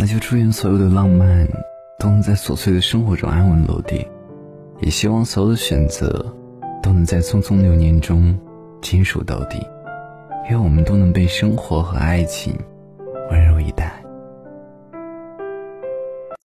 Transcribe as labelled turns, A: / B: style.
A: 那就祝愿所有的浪漫都能在琐碎的生活中安稳落地也希望所有的选择都能在匆匆流年中坚守到底愿我们都能被生活和爱情